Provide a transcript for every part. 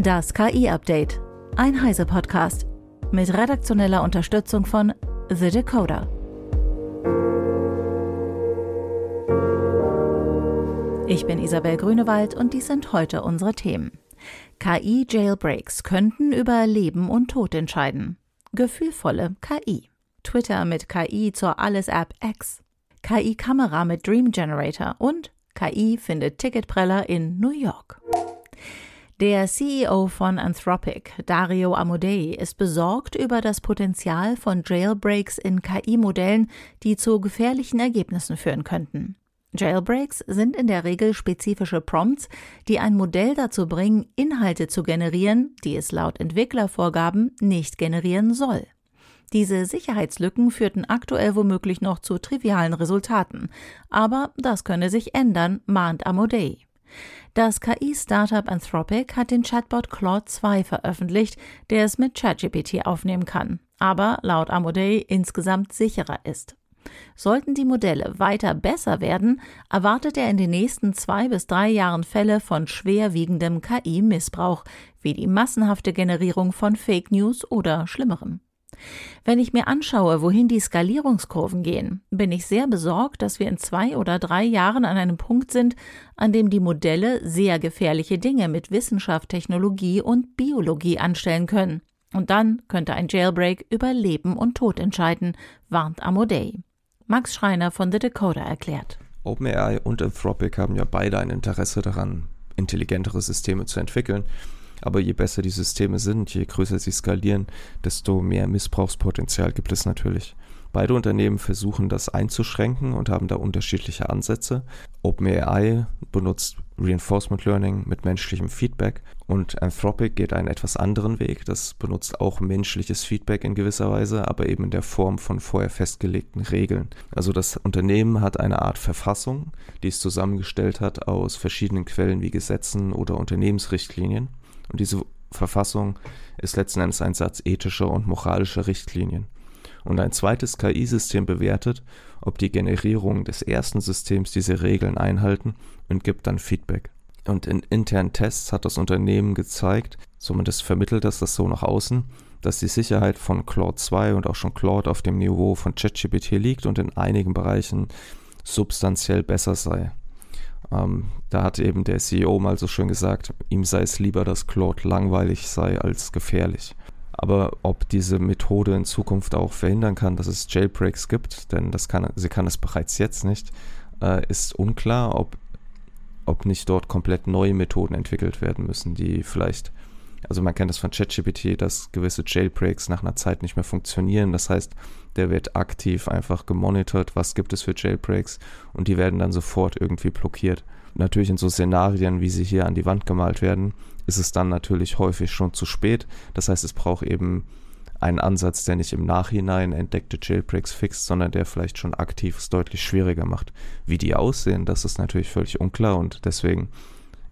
Das KI-Update. Ein Heise-Podcast. Mit redaktioneller Unterstützung von The Decoder. Ich bin Isabel Grünewald und dies sind heute unsere Themen. KI-Jailbreaks könnten über Leben und Tod entscheiden. Gefühlvolle KI. Twitter mit KI zur Alles-App X. KI-Kamera mit Dream Generator und KI findet Ticketpreller in New York. Der CEO von Anthropic, Dario Amodei, ist besorgt über das Potenzial von Jailbreaks in KI-Modellen, die zu gefährlichen Ergebnissen führen könnten. Jailbreaks sind in der Regel spezifische Prompts, die ein Modell dazu bringen, Inhalte zu generieren, die es laut Entwicklervorgaben nicht generieren soll. Diese Sicherheitslücken führten aktuell womöglich noch zu trivialen Resultaten, aber das könne sich ändern, mahnt Amodei. Das KI-Startup Anthropic hat den Chatbot Claude 2 veröffentlicht, der es mit ChatGPT aufnehmen kann, aber laut Amodei insgesamt sicherer ist. Sollten die Modelle weiter besser werden, erwartet er in den nächsten zwei bis drei Jahren Fälle von schwerwiegendem KI-Missbrauch, wie die massenhafte Generierung von Fake News oder Schlimmerem. Wenn ich mir anschaue, wohin die Skalierungskurven gehen, bin ich sehr besorgt, dass wir in zwei oder drei Jahren an einem Punkt sind, an dem die Modelle sehr gefährliche Dinge mit Wissenschaft, Technologie und Biologie anstellen können. Und dann könnte ein Jailbreak über Leben und Tod entscheiden, warnt Amodei. Max Schreiner von The Decoder erklärt. OpenAI und Anthropic haben ja beide ein Interesse daran, intelligentere Systeme zu entwickeln. Aber je besser die Systeme sind, je größer sie skalieren, desto mehr Missbrauchspotenzial gibt es natürlich. Beide Unternehmen versuchen das einzuschränken und haben da unterschiedliche Ansätze. OpenAI benutzt Reinforcement Learning mit menschlichem Feedback und Anthropic geht einen etwas anderen Weg. Das benutzt auch menschliches Feedback in gewisser Weise, aber eben in der Form von vorher festgelegten Regeln. Also das Unternehmen hat eine Art Verfassung, die es zusammengestellt hat aus verschiedenen Quellen wie Gesetzen oder Unternehmensrichtlinien. Und diese Verfassung ist letzten Endes ein Satz ethischer und moralischer Richtlinien. Und ein zweites KI-System bewertet, ob die Generierung des ersten Systems diese Regeln einhalten und gibt dann Feedback. Und in internen Tests hat das Unternehmen gezeigt, zumindest vermittelt das das so nach außen, dass die Sicherheit von Claude 2 und auch schon Claude auf dem Niveau von ChatGPT liegt und in einigen Bereichen substanziell besser sei. Ähm, da hat eben der CEO mal so schön gesagt, ihm sei es lieber, dass Claude langweilig sei als gefährlich. Aber ob diese Methode in Zukunft auch verhindern kann, dass es Jailbreaks gibt, denn das kann, sie kann es bereits jetzt nicht, äh, ist unklar, ob, ob nicht dort komplett neue Methoden entwickelt werden müssen, die vielleicht also man kennt das von ChatGPT, dass gewisse Jailbreaks nach einer Zeit nicht mehr funktionieren. Das heißt, der wird aktiv einfach gemonitort, was gibt es für Jailbreaks und die werden dann sofort irgendwie blockiert. Natürlich in so Szenarien, wie sie hier an die Wand gemalt werden, ist es dann natürlich häufig schon zu spät. Das heißt, es braucht eben einen Ansatz, der nicht im Nachhinein entdeckte Jailbreaks fixt, sondern der vielleicht schon aktiv es deutlich schwieriger macht. Wie die aussehen, das ist natürlich völlig unklar und deswegen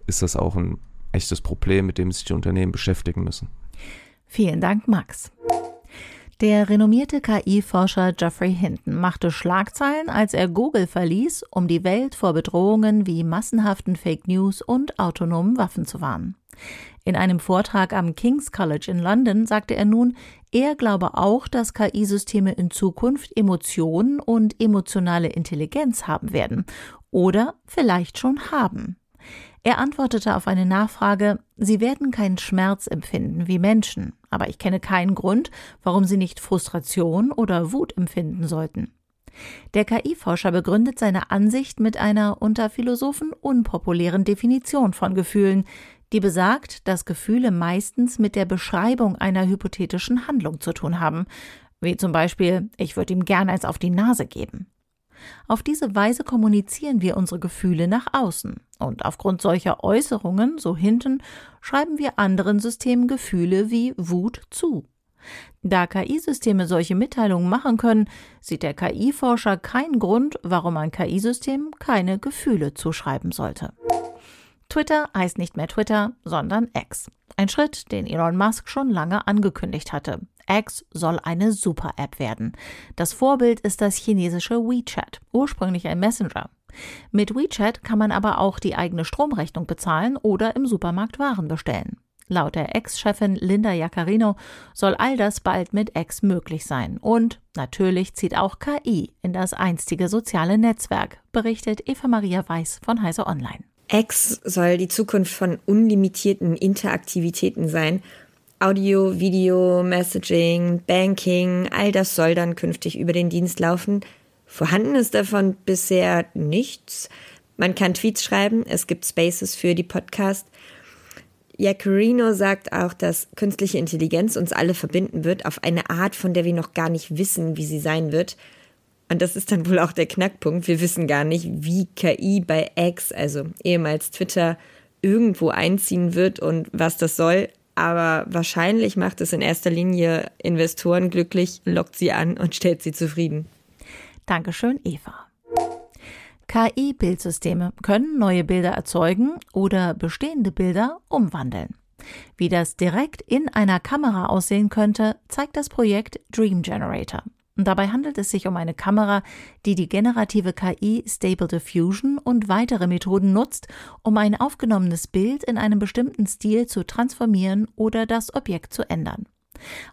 ist das auch ein echtes Problem, mit dem sich die Unternehmen beschäftigen müssen. Vielen Dank, Max. Der renommierte KI-Forscher Geoffrey Hinton machte Schlagzeilen, als er Google verließ, um die Welt vor Bedrohungen wie massenhaften Fake News und autonomen Waffen zu warnen. In einem Vortrag am King's College in London sagte er nun, er glaube auch, dass KI-Systeme in Zukunft Emotionen und emotionale Intelligenz haben werden oder vielleicht schon haben. Er antwortete auf eine Nachfrage, Sie werden keinen Schmerz empfinden wie Menschen, aber ich kenne keinen Grund, warum Sie nicht Frustration oder Wut empfinden sollten. Der KI-Forscher begründet seine Ansicht mit einer unter Philosophen unpopulären Definition von Gefühlen, die besagt, dass Gefühle meistens mit der Beschreibung einer hypothetischen Handlung zu tun haben, wie zum Beispiel ich würde ihm gern eins auf die Nase geben. Auf diese Weise kommunizieren wir unsere Gefühle nach außen. Und aufgrund solcher Äußerungen, so hinten, schreiben wir anderen Systemen Gefühle wie Wut zu. Da KI-Systeme solche Mitteilungen machen können, sieht der KI-Forscher keinen Grund, warum ein KI-System keine Gefühle zuschreiben sollte. Twitter heißt nicht mehr Twitter, sondern X. Ein Schritt, den Elon Musk schon lange angekündigt hatte. X soll eine Super-App werden. Das Vorbild ist das chinesische WeChat, ursprünglich ein Messenger. Mit WeChat kann man aber auch die eigene Stromrechnung bezahlen oder im Supermarkt Waren bestellen. Laut der Ex-Chefin Linda Jaccarino soll all das bald mit X möglich sein. Und natürlich zieht auch KI in das einstige soziale Netzwerk, berichtet Eva Maria Weiß von Heise Online. X soll die Zukunft von unlimitierten Interaktivitäten sein. Audio, Video, Messaging, Banking, all das soll dann künftig über den Dienst laufen. Vorhanden ist davon bisher nichts. Man kann Tweets schreiben, es gibt Spaces für die Podcast. Jaccarino sagt auch, dass künstliche Intelligenz uns alle verbinden wird auf eine Art, von der wir noch gar nicht wissen, wie sie sein wird. Und das ist dann wohl auch der Knackpunkt. Wir wissen gar nicht, wie KI bei X, also ehemals Twitter, irgendwo einziehen wird und was das soll. Aber wahrscheinlich macht es in erster Linie Investoren glücklich, lockt sie an und stellt sie zufrieden. Dankeschön, Eva. KI-Bildsysteme können neue Bilder erzeugen oder bestehende Bilder umwandeln. Wie das direkt in einer Kamera aussehen könnte, zeigt das Projekt Dream Generator. Dabei handelt es sich um eine Kamera, die die generative KI Stable Diffusion und weitere Methoden nutzt, um ein aufgenommenes Bild in einem bestimmten Stil zu transformieren oder das Objekt zu ändern.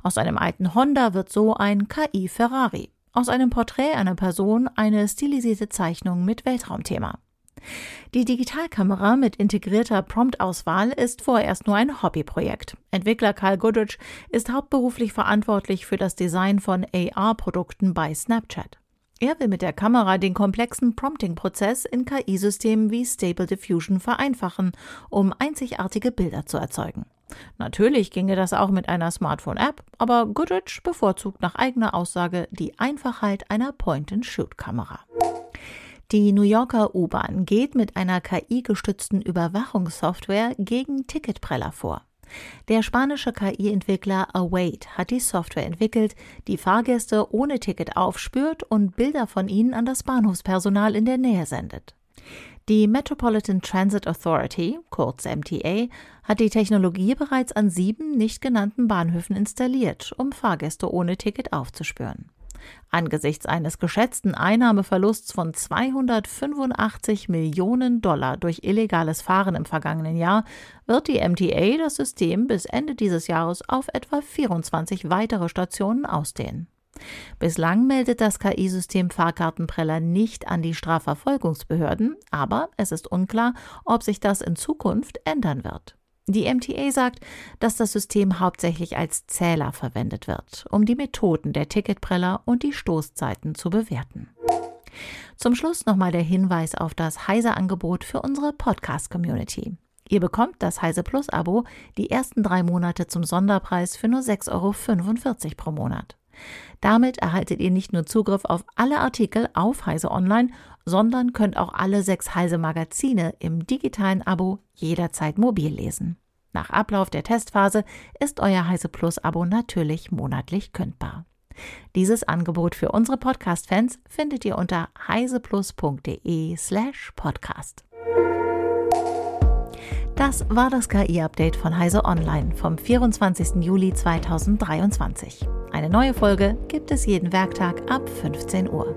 Aus einem alten Honda wird so ein KI Ferrari aus einem Porträt einer Person eine stilisierte Zeichnung mit Weltraumthema. Die Digitalkamera mit integrierter Promptauswahl ist vorerst nur ein Hobbyprojekt. Entwickler Karl Goodrich ist hauptberuflich verantwortlich für das Design von AR-Produkten bei Snapchat. Er will mit der Kamera den komplexen Prompting-Prozess in KI-Systemen wie Stable Diffusion vereinfachen, um einzigartige Bilder zu erzeugen. Natürlich ginge das auch mit einer Smartphone-App, aber Goodrich bevorzugt nach eigener Aussage die Einfachheit einer Point-and-Shoot-Kamera. Die New Yorker U-Bahn geht mit einer KI-gestützten Überwachungssoftware gegen Ticketpreller vor. Der spanische KI-Entwickler Await hat die Software entwickelt, die Fahrgäste ohne Ticket aufspürt und Bilder von ihnen an das Bahnhofspersonal in der Nähe sendet. Die Metropolitan Transit Authority, kurz MTA, hat die Technologie bereits an sieben nicht genannten Bahnhöfen installiert, um Fahrgäste ohne Ticket aufzuspüren. Angesichts eines geschätzten Einnahmeverlusts von 285 Millionen Dollar durch illegales Fahren im vergangenen Jahr wird die MTA das System bis Ende dieses Jahres auf etwa 24 weitere Stationen ausdehnen. Bislang meldet das KI-System Fahrkartenpreller nicht an die Strafverfolgungsbehörden, aber es ist unklar, ob sich das in Zukunft ändern wird. Die MTA sagt, dass das System hauptsächlich als Zähler verwendet wird, um die Methoden der Ticketpreller und die Stoßzeiten zu bewerten. Zum Schluss nochmal der Hinweis auf das Heise-Angebot für unsere Podcast-Community. Ihr bekommt das Heise Plus Abo die ersten drei Monate zum Sonderpreis für nur 6,45 Euro pro Monat. Damit erhaltet ihr nicht nur Zugriff auf alle Artikel auf Heise Online, sondern könnt auch alle sechs Heise Magazine im digitalen Abo jederzeit mobil lesen. Nach Ablauf der Testphase ist euer Heise Plus Abo natürlich monatlich kündbar. Dieses Angebot für unsere Podcast-Fans findet ihr unter heiseplus.de slash podcast. Das war das KI-Update von Heise Online vom 24. Juli 2023. Eine neue Folge gibt es jeden Werktag ab 15 Uhr.